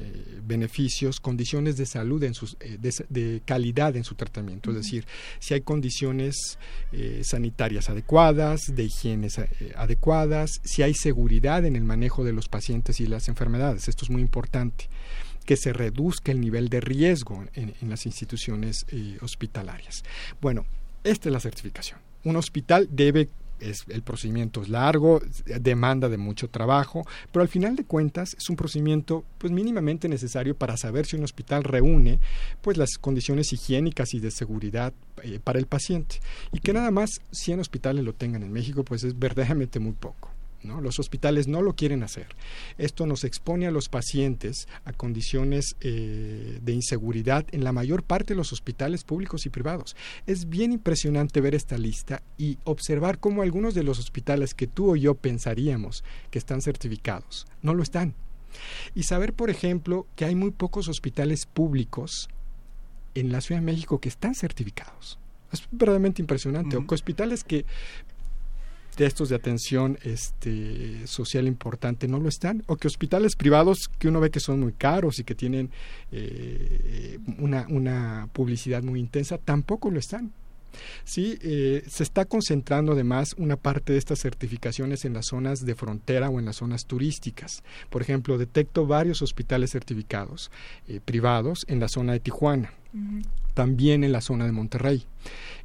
beneficios, condiciones de salud en sus, eh, de, calidad en su tratamiento, es decir, si hay condiciones eh, sanitarias adecuadas, de higiene adecuadas, si hay seguridad en el manejo de los pacientes y las enfermedades. Esto es muy importante que se reduzca el nivel de riesgo en, las instituciones eh, hospitalarias. Bueno, esta es la certificación. Un hospital debe es, el procedimiento es largo, demanda de mucho trabajo, pero al final de cuentas es un procedimiento pues mínimamente necesario para saber si un hospital reúne pues las condiciones higiénicas y de seguridad eh, para el paciente y que nada más 100 hospitales lo tengan en México pues es verdaderamente muy poco. Los hospitales no lo quieren hacer. Esto nos expone a los pacientes a condiciones eh, de inseguridad en la mayor parte de los hospitales públicos y privados. Es bien impresionante ver esta lista y observar cómo algunos de los hospitales que tú o yo pensaríamos que están certificados no lo están. Y saber, por ejemplo, que hay muy pocos hospitales públicos en la Ciudad de México que están certificados. Es verdaderamente impresionante. O hospitales que estos de atención este, social importante no lo están, o que hospitales privados que uno ve que son muy caros y que tienen eh, una publicidad muy intensa, tampoco lo están. Sí, eh, se está concentrando además una parte de estas certificaciones en las zonas de frontera o en las zonas turísticas. Por ejemplo, detecto varios hospitales certificados eh, privados en la zona de Tijuana, también en la zona de Monterrey.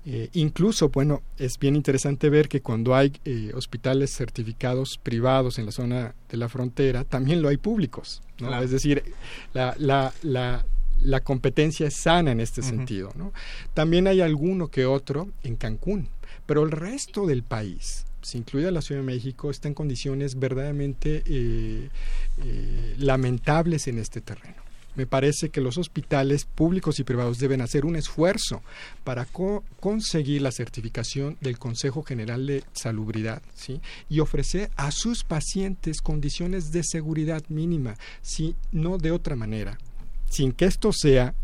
Eh, incluso, bueno, es bien interesante ver que cuando hay eh, hospitales certificados privados en la zona de la frontera, también lo hay públicos. ¿no? Es decir, la, la, la, la, competencia es sana en este sentido. ¿no? También hay alguno que otro en Cancún, pero el resto del país, incluida la Ciudad de México, está en condiciones verdaderamente eh, lamentables en este terreno me parece que los hospitales públicos y privados deben hacer un esfuerzo para conseguir la certificación del Consejo General de Salubridad ¿sí? y ofrecer a sus pacientes condiciones de seguridad mínima, si no de otra manera, sin que esto sea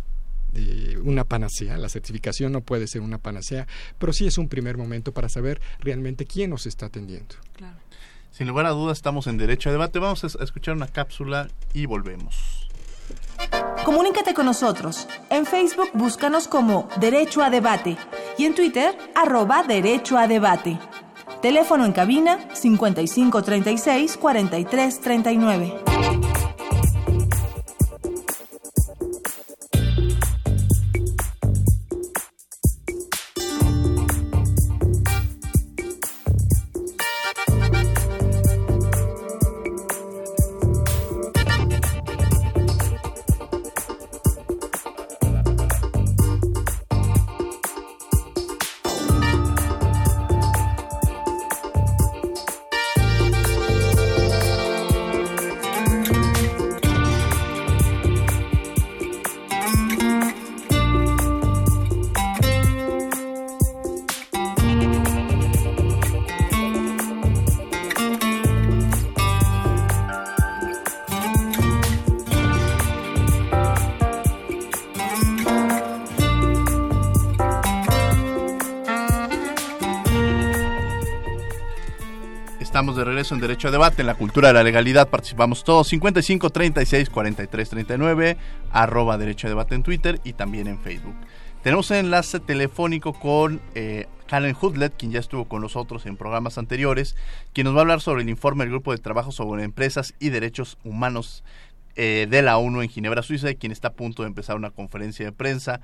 eh, una panacea, la certificación no puede ser una panacea, pero sí es un primer momento para saber realmente quién nos está atendiendo. Sin lugar a dudas estamos en derecho a debate. Vamos a escuchar una cápsula y volvemos. Comunícate con nosotros. En Facebook búscanos como Derecho a Debate y en Twitter arroba Derecho a Debate. Teléfono en cabina 5536 4339. De regreso en Derecho a Debate, en la cultura de la legalidad. Participamos todos. 55 36 43 39, arroba Derecho a Debate en Twitter y también en Facebook. Tenemos un enlace telefónico con eh, Karen Hudlet, quien ya estuvo con nosotros en programas anteriores, quien nos va a hablar sobre el informe del Grupo de Trabajo sobre Empresas y Derechos Humanos eh, de la ONU en Ginebra, Suiza, y quien está a punto de empezar una conferencia de prensa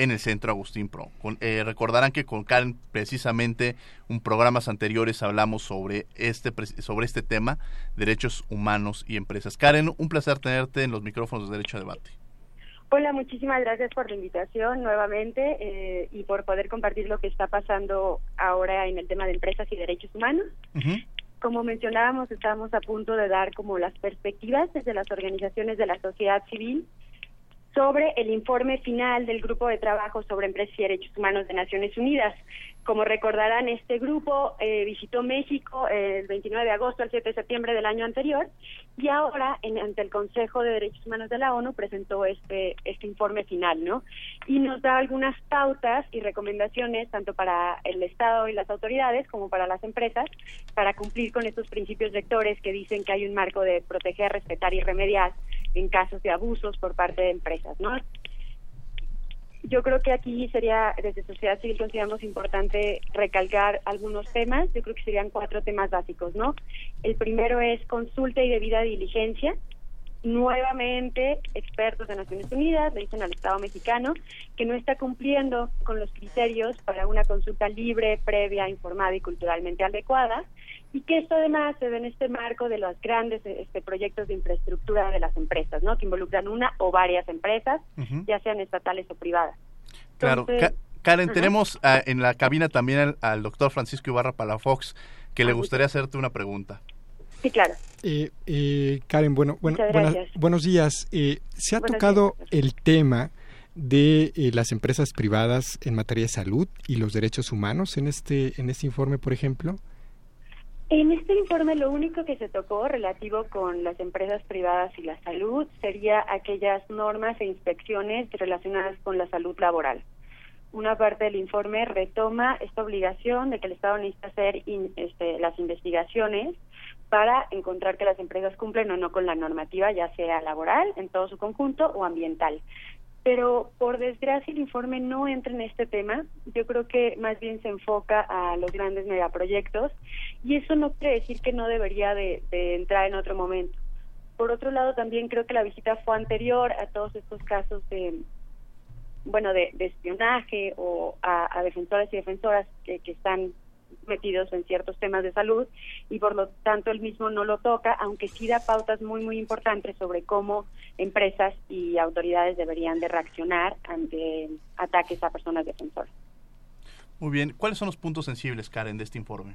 en el Centro Agustín Pro. Eh, recordarán que con Karen precisamente en programas anteriores hablamos sobre este, sobre este tema, derechos humanos y empresas. Karen, un placer tenerte en los micrófonos de Derecho a Debate. Hola, muchísimas gracias por la invitación nuevamente eh, y por poder compartir lo que está pasando ahora en el tema de empresas y derechos humanos. Como mencionábamos, estamos a punto de dar como las perspectivas desde las organizaciones de la sociedad civil sobre el informe final del Grupo de Trabajo sobre Empresas y Derechos Humanos de Naciones Unidas. Como recordarán, este grupo eh, visitó México el 29 de agosto al 7 de septiembre del año anterior y ahora ante el Consejo de Derechos Humanos de la ONU presentó este este informe final, ¿no? Y nos da algunas pautas y recomendaciones tanto para el Estado y las autoridades como para las empresas para cumplir con estos principios rectores que dicen que hay un marco de proteger, respetar y remediar en casos de abusos por parte de empresas, ¿no? Yo creo que aquí sería, desde sociedad civil consideramos importante recalcar algunos temas, yo creo que serían cuatro temas básicos, ¿no? El primero es consulta y debida diligencia, nuevamente expertos de Naciones Unidas le dicen al Estado mexicano que no está cumpliendo con los criterios para una consulta libre, previa, informada y culturalmente adecuada y que esto además se ve en este marco de los grandes este, proyectos de infraestructura de las empresas, ¿no? Que involucran una o varias empresas, ya sean estatales o privadas. claro. Karen, tenemos ah, en la cabina también al, doctor Francisco Ibarra Palafox, que le gustaría hacerte una pregunta. Sí, claro. Eh, eh, Karen, bueno, bueno buenos días. Eh, ¿Se ha tocado el tema de las empresas privadas en materia de salud y los derechos humanos en este en este informe, por ejemplo? En este informe lo único que se tocó relativo con las empresas privadas y la salud sería aquellas normas e inspecciones relacionadas con la salud laboral. Una parte del informe retoma esta obligación de que el Estado necesita hacer este, las investigaciones para encontrar que las empresas cumplen o no con la normativa, ya sea laboral en todo su conjunto o ambiental pero por desgracia el informe no entra en este tema. Yo creo que más bien se enfoca a los grandes megaproyectos y eso no quiere decir que no debería de, entrar en otro momento. Por otro lado, también creo que la visita fue anterior a todos estos casos de, bueno, de, espionaje o a, a defensores y defensoras que, que están metidos en ciertos temas de salud y por lo tanto él mismo no lo toca, aunque sí da pautas muy, muy importantes sobre cómo empresas y autoridades deberían de reaccionar ante ataques a personas defensoras. Muy bien, ¿cuáles son los puntos sensibles, Karen, de este informe?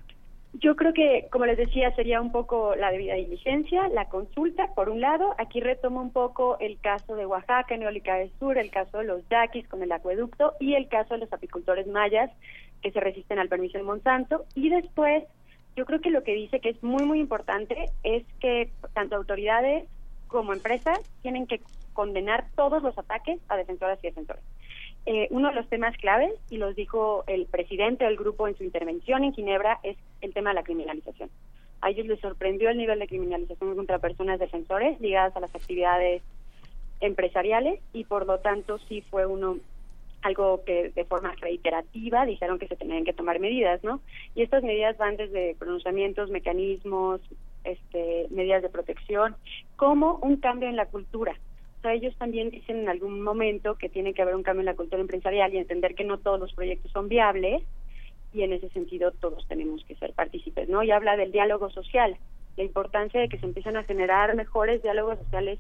Yo creo que, como les decía, sería un poco la debida diligencia, la consulta, por un lado. Aquí retomo un poco el caso de Oaxaca, Neólica del Sur, el caso de los yaquis con el acueducto y el caso de los apicultores mayas que se resisten al permiso de Monsanto. Y después, yo creo que lo que dice que es muy, muy importante es que tanto autoridades como empresas tienen que condenar todos los ataques a defensoras y defensores. Eh, uno de los temas claves, y los dijo el presidente del grupo en su intervención en Ginebra, es el tema de la criminalización. A ellos les sorprendió el nivel de criminalización contra personas defensores ligadas a las actividades empresariales y por lo tanto sí fue uno algo que de forma reiterativa dijeron que se tenían que tomar medidas, ¿no? Y estas medidas van desde pronunciamientos, mecanismos, este, medidas de protección, como un cambio en la cultura ellos también dicen en algún momento que tiene que haber un cambio en la cultura empresarial y entender que no todos los proyectos son viables y en ese sentido todos tenemos que ser partícipes, ¿no? Y habla del diálogo social, la importancia de que se empiecen a generar mejores diálogos sociales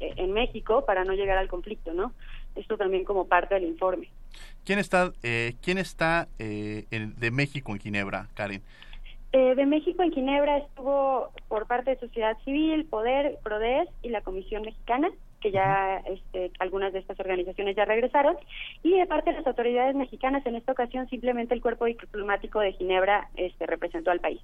en México para no llegar al conflicto, ¿no? Esto también como parte del informe. ¿Quién está, eh, ¿quién está eh, de México en Ginebra, Karen? de México en Ginebra estuvo por parte de sociedad civil, Poder, PRODES y la Comisión Mexicana que ya este, algunas de estas organizaciones ya regresaron, y de parte de las autoridades mexicanas, en esta ocasión simplemente el cuerpo diplomático de Ginebra este, representó al país.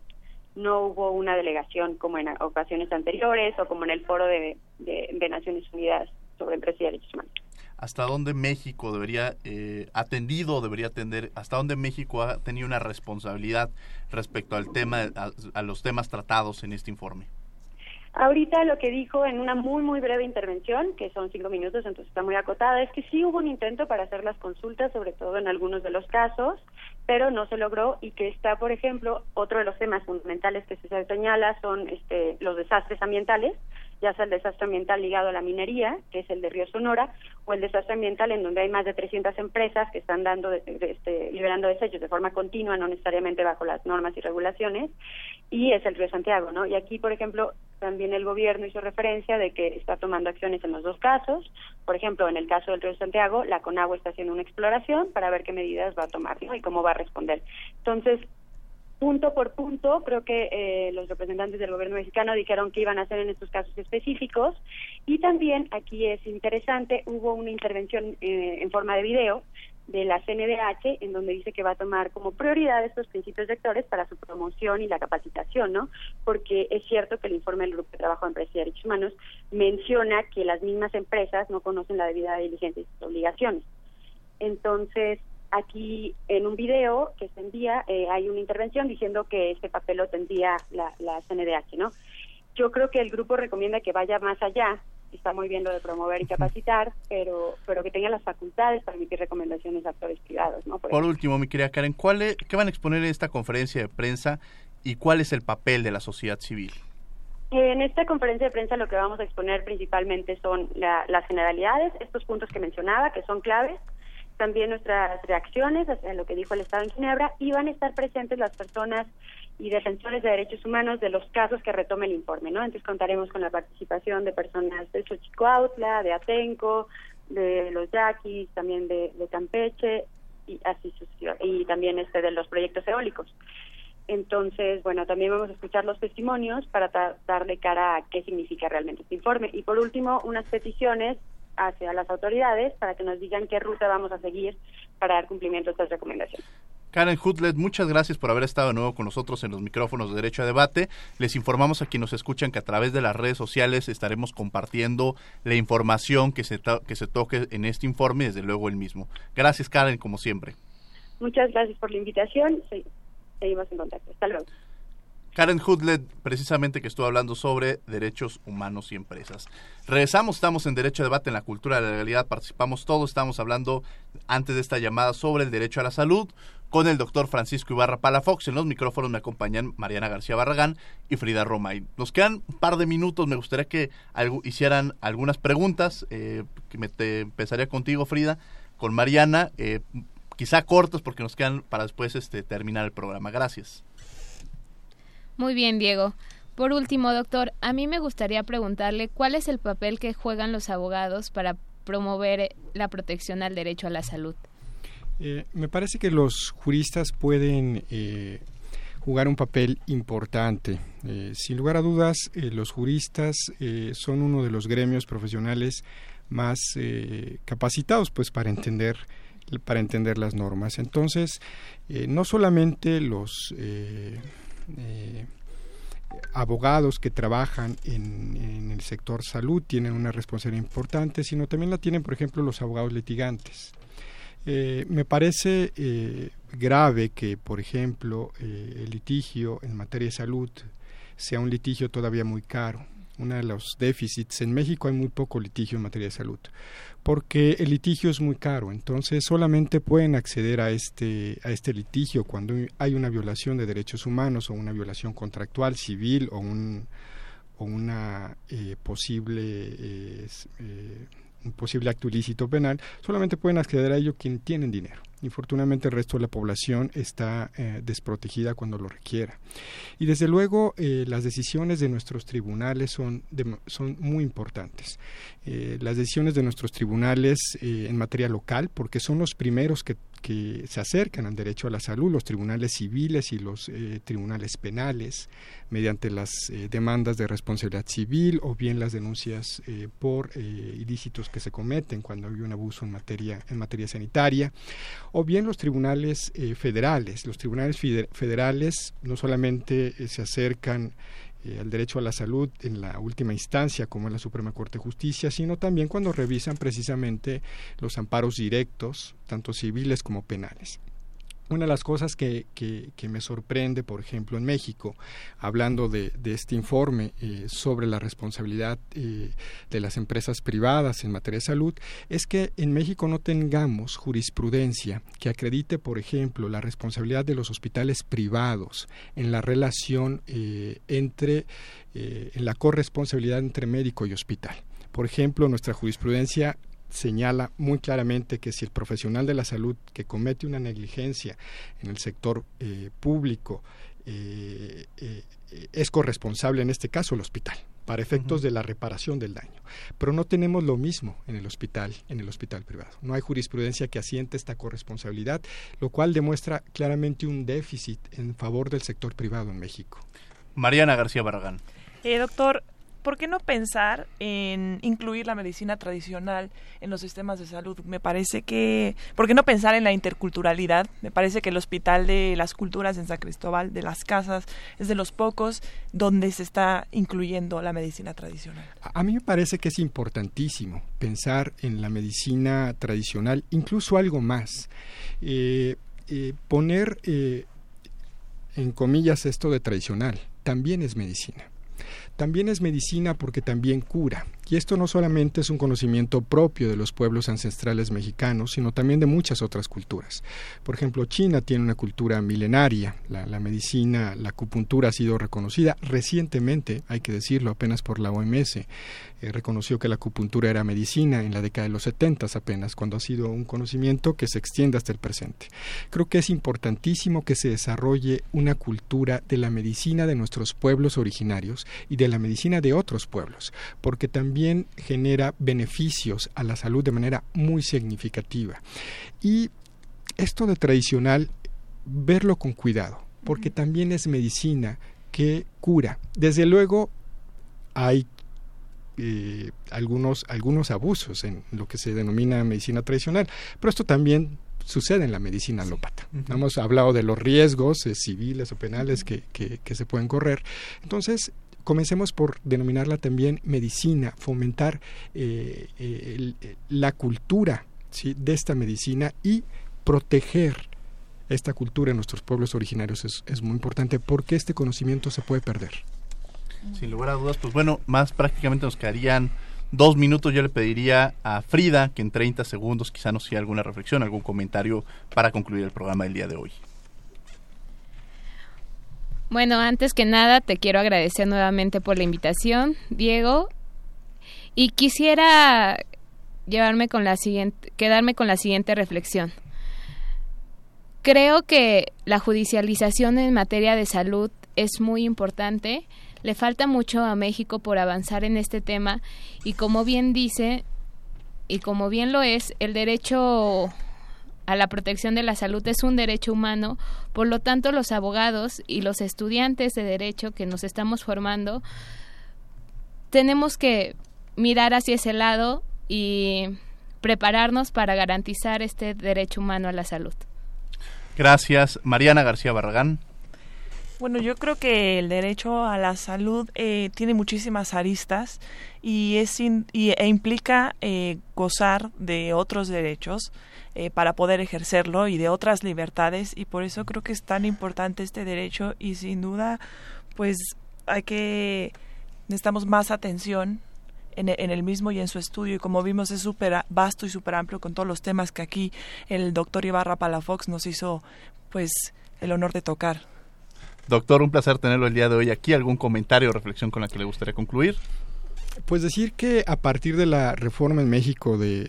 No hubo una delegación como en ocasiones anteriores o como en el foro de, de, Naciones Unidas sobre empresas y derechos humanos. hasta dónde México debería eh, atendido, debería atender, hasta dónde México ha tenido una responsabilidad respecto al tema, a los temas tratados en este informe. Ahorita lo que dijo en una muy, muy breve intervención, que son cinco minutos, entonces está muy acotada, es que sí hubo un intento para hacer las consultas, sobre todo en algunos de los casos, no se logró y que está, por ejemplo, otro de los temas fundamentales que se señala son este, los desastres ambientales, ya sea el desastre ambiental ligado a la minería, que es el de Río Sonora, o el desastre ambiental en donde hay más de 300 empresas que están dando este, liberando desechos de forma continua, no necesariamente bajo las normas y regulaciones, y es el Río Santiago, ¿no? Y aquí, por ejemplo, también el gobierno hizo referencia de que está tomando acciones en los dos casos. Por ejemplo, en el caso del Río Santiago, la CONAGUA está haciendo una exploración para ver qué medidas va a tomar ¿no? y cómo va a responder. Entonces, punto por punto, creo que eh, los representantes del gobierno mexicano dijeron que iban a hacer en estos casos específicos y también aquí es interesante, hubo una intervención eh, en forma de video de la CNDH en donde dice que va a tomar como prioridad estos principios rectores para su promoción y la capacitación, ¿no? Porque es cierto que el informe del Grupo de Trabajo de Empresas y Derechos Humanos menciona que las mismas empresas no conocen la debida diligencia y sus obligaciones. Entonces, aquí en un video que se envía eh, hay una intervención diciendo que este papel lo tendría la, la CNDH, ¿no? Yo creo que el grupo recomienda que vaya más allá, está muy bien lo de promover y capacitar, pero pero que tenga las facultades para emitir recomendaciones a actores privados, ¿no? Por, último, mi querida Karen, ¿cuál ¿qué van a exponer en esta conferencia de prensa y cuál es el papel de la sociedad civil? En esta conferencia de prensa lo que vamos a exponer principalmente son las generalidades, estos puntos que mencionaba, que son claves, también nuestras reacciones hacia lo que dijo el Estado en Ginebra y van a estar presentes las personas y defensores de derechos humanos de los casos que retome el informe, ¿no? Entonces contaremos con la participación de personas de Xochicoautla, de Atenco, de los Yaquis, también de, Campeche y así y también este de los proyectos eólicos. Entonces, bueno, también vamos a escuchar los testimonios para darle cara a qué significa realmente este informe. Y por último, unas peticiones hacia las autoridades para que nos digan qué ruta vamos a seguir para dar cumplimiento a estas recomendaciones. Karen Hutlet, muchas gracias por haber estado de nuevo con nosotros en los micrófonos de Derecho a Debate. Les informamos a quienes nos escuchan que a través de las redes sociales estaremos compartiendo la información que se, que se toque en este informe y desde luego el mismo. Gracias Karen, como siempre. Muchas gracias por la invitación. Seguimos en contacto. Hasta luego. Karen Hudlet, precisamente que estuvo hablando sobre derechos humanos y empresas. Regresamos, estamos en Derecho a Debate en la Cultura de la Legalidad, participamos todos, estamos hablando antes de esta llamada sobre el derecho a la salud con el doctor Francisco Ibarra Palafox. En los micrófonos me acompañan Mariana García Barragán y Frida Roma. Y nos quedan un par de minutos, me gustaría que hicieran algunas preguntas, eh, que me empezaría contigo, Frida, con Mariana, eh, quizá cortos porque nos quedan para después este, terminar el programa. Gracias. Muy bien, Diego. Por último, doctor, a mí me gustaría preguntarle cuál es el papel que juegan los abogados para promover eh, la protección al derecho a la salud. Eh, me parece que los juristas pueden eh, jugar un papel importante. sin lugar a dudas, los juristas son uno de los gremios profesionales más capacitados pues para entender para entender las normas. Entonces, no solamente los eh, abogados que trabajan en, el sector salud tienen una responsabilidad importante, sino también la tienen, por ejemplo, los abogados litigantes. Eh, me parece eh, grave que, por ejemplo, el litigio en materia de salud sea un litigio todavía muy caro. Uno de los déficits. En México hay muy poco litigio en materia de salud porque el litigio es muy caro, entonces solamente pueden acceder a este, a este litigio cuando hay una violación de derechos humanos o una violación contractual, civil o, un, o una eh, posible, eh, eh, un posible acto ilícito penal, solamente pueden acceder a ello quien tienen dinero. Infortunadamente el resto de la población está eh, desprotegida cuando lo requiera. Y desde luego eh, las decisiones de nuestros tribunales son, son muy importantes. Eh, las decisiones de nuestros tribunales en materia local, porque son los primeros que que se acercan al derecho a la salud, los tribunales civiles y los tribunales penales, mediante las demandas de responsabilidad civil o bien las denuncias por ilícitos que se cometen cuando hay un abuso en materia, en materia sanitaria, o bien los tribunales federales. Los tribunales federales no solamente se acercan eh, al derecho a la salud en la última instancia, como en la Suprema Corte de Justicia, sino también cuando revisan precisamente los amparos directos, tanto civiles como penales. Una de las cosas que, me sorprende, por ejemplo, en México, hablando de, este informe eh, sobre la responsabilidad eh, de las empresas privadas en materia de salud, es que en México no tengamos jurisprudencia que acredite, por ejemplo, la responsabilidad de los hospitales privados en la relación eh, entre, en la corresponsabilidad entre médico y hospital. Por ejemplo, nuestra jurisprudencia señala muy claramente que si el profesional de la salud que comete una negligencia en el sector eh, público eh, eh, es corresponsable, en este caso el hospital, para efectos de la reparación del daño. Pero no tenemos lo mismo en el hospital, en el hospital privado. No hay jurisprudencia que asiente esta corresponsabilidad, lo cual demuestra claramente un déficit en favor del sector privado en México. Mariana García Barragán. doctor, ¿por qué no pensar en incluir la medicina tradicional en los sistemas de salud? Me parece que, ¿por qué no pensar en la interculturalidad? Me parece que el Hospital de las Culturas en San Cristóbal de las Casas es de los pocos donde se está incluyendo la medicina tradicional. A mí me parece que es importantísimo pensar en la medicina tradicional, incluso algo más. Eh, eh, poner eh, en comillas esto de tradicional también es medicina también es medicina porque también cura. Y esto no solamente es un conocimiento propio de los pueblos ancestrales mexicanos, sino también de muchas otras culturas. Por ejemplo, China tiene una cultura milenaria. La, medicina, la acupuntura ha sido reconocida recientemente, hay que decirlo, apenas por la OMS. Eh, reconoció que la acupuntura era medicina en la década de los 70 apenas, cuando ha sido un conocimiento que se extiende hasta el presente. Creo que es importantísimo que se desarrolle una cultura de la medicina de nuestros pueblos originarios y de la medicina de otros pueblos, porque también genera beneficios a la salud de manera muy significativa. Y esto de tradicional, verlo con cuidado, porque también es medicina que cura. Desde luego hay eh, algunos, algunos abusos en lo que se denomina medicina tradicional, pero esto también sucede en la medicina alópata. Hemos hablado de los riesgos eh, civiles o penales que, que, se pueden correr. Entonces, comencemos por denominarla también medicina, fomentar eh, eh, la cultura de esta medicina y proteger esta cultura en nuestros pueblos originarios es, es, muy importante porque este conocimiento se puede perder. Sin lugar a dudas, pues bueno, más prácticamente nos quedarían dos minutos. Yo le pediría a Frida que en 30 segundos quizá nos siga alguna reflexión, algún comentario para concluir el programa del día de hoy. Bueno, antes que nada te quiero agradecer nuevamente por la invitación, Diego, y quisiera llevarme con la siguiente, quedarme con la siguiente reflexión. Creo que la judicialización en materia de salud es muy importante. Le falta mucho a México por avanzar en este tema y como bien dice y como bien lo es, el derecho a la protección de la salud es un derecho humano, por lo tanto los abogados y los estudiantes de derecho que nos estamos formando tenemos que mirar hacia ese lado y prepararnos para garantizar este derecho humano a la salud. Gracias, Mariana García Barragán. Bueno, yo creo que el derecho a la salud eh, tiene muchísimas aristas y, es y, e implica eh, gozar de otros derechos eh, para poder ejercerlo y de otras libertades y por eso creo que es tan importante este derecho y sin duda pues hay que necesitamos más atención en, en, el mismo y en su estudio y como vimos es súper vasto y súper amplio con todos los temas que aquí el doctor Ibarra Palafox nos hizo pues el honor de tocar. Doctor, un placer tenerlo el día de hoy aquí. ¿Algún comentario o reflexión con la que le gustaría concluir? Pues decir que a partir de la reforma en México de,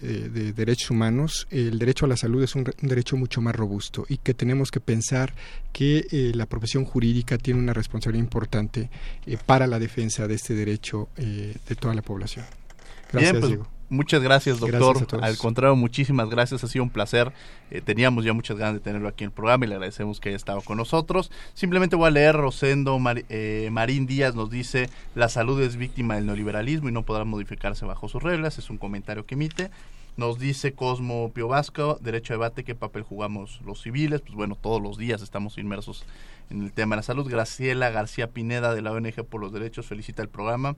derechos humanos, el derecho a la salud es un, derecho mucho más robusto y que tenemos que pensar que eh, la profesión jurídica tiene una responsabilidad importante eh, para la defensa de este derecho eh, de toda la población. Gracias, pues, Diego. Muchas gracias, doctor. Al contrario, muchísimas gracias. Ha sido un placer. Eh, teníamos ya muchas ganas de tenerlo aquí en el programa y le agradecemos que haya estado con nosotros. Simplemente voy a leer, Rosendo eh, Marín Díaz nos dice, la salud es víctima del neoliberalismo y no podrá modificarse bajo sus reglas. Es un comentario que emite. Nos dice Cosmo Pio Vasco, derecho a debate, ¿qué papel jugamos los civiles? Pues bueno, todos los días estamos inmersos en el tema de la salud. Graciela García Pineda de la ONG por los Derechos felicita el programa.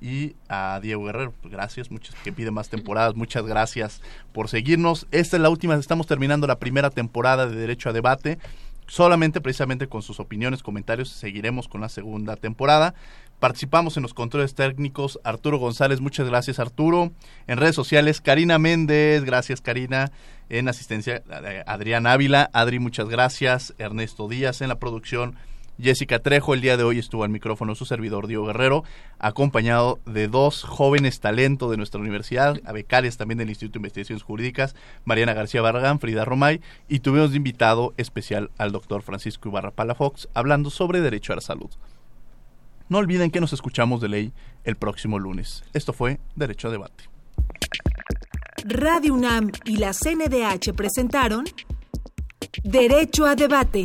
Y a Diego Guerrero, pues gracias, muchas que pide más temporadas, muchas gracias por seguirnos. Esta es la última, estamos terminando la primera temporada de Derecho a Debate. Solamente precisamente con sus opiniones, comentarios, seguiremos con la segunda temporada. Participamos en los controles técnicos Arturo González, muchas gracias Arturo. En redes sociales, Karina Méndez, gracias Karina. En asistencia, eh, Adrián Ávila, Adri, muchas gracias. Ernesto Díaz en la producción. Jessica Trejo, el día de hoy estuvo al micrófono su servidor Diego Guerrero, acompañado de dos jóvenes talentos de nuestra universidad, a becarias también del Instituto de Investigaciones Jurídicas, Mariana García Barragán, Frida Romay, y tuvimos de invitado especial al doctor Francisco Ibarra Palafox, hablando sobre derecho a la salud. No olviden que nos escuchamos de ley el próximo lunes. Esto fue Derecho a Debate. Radio UNAM y la CNDH presentaron Derecho a Debate.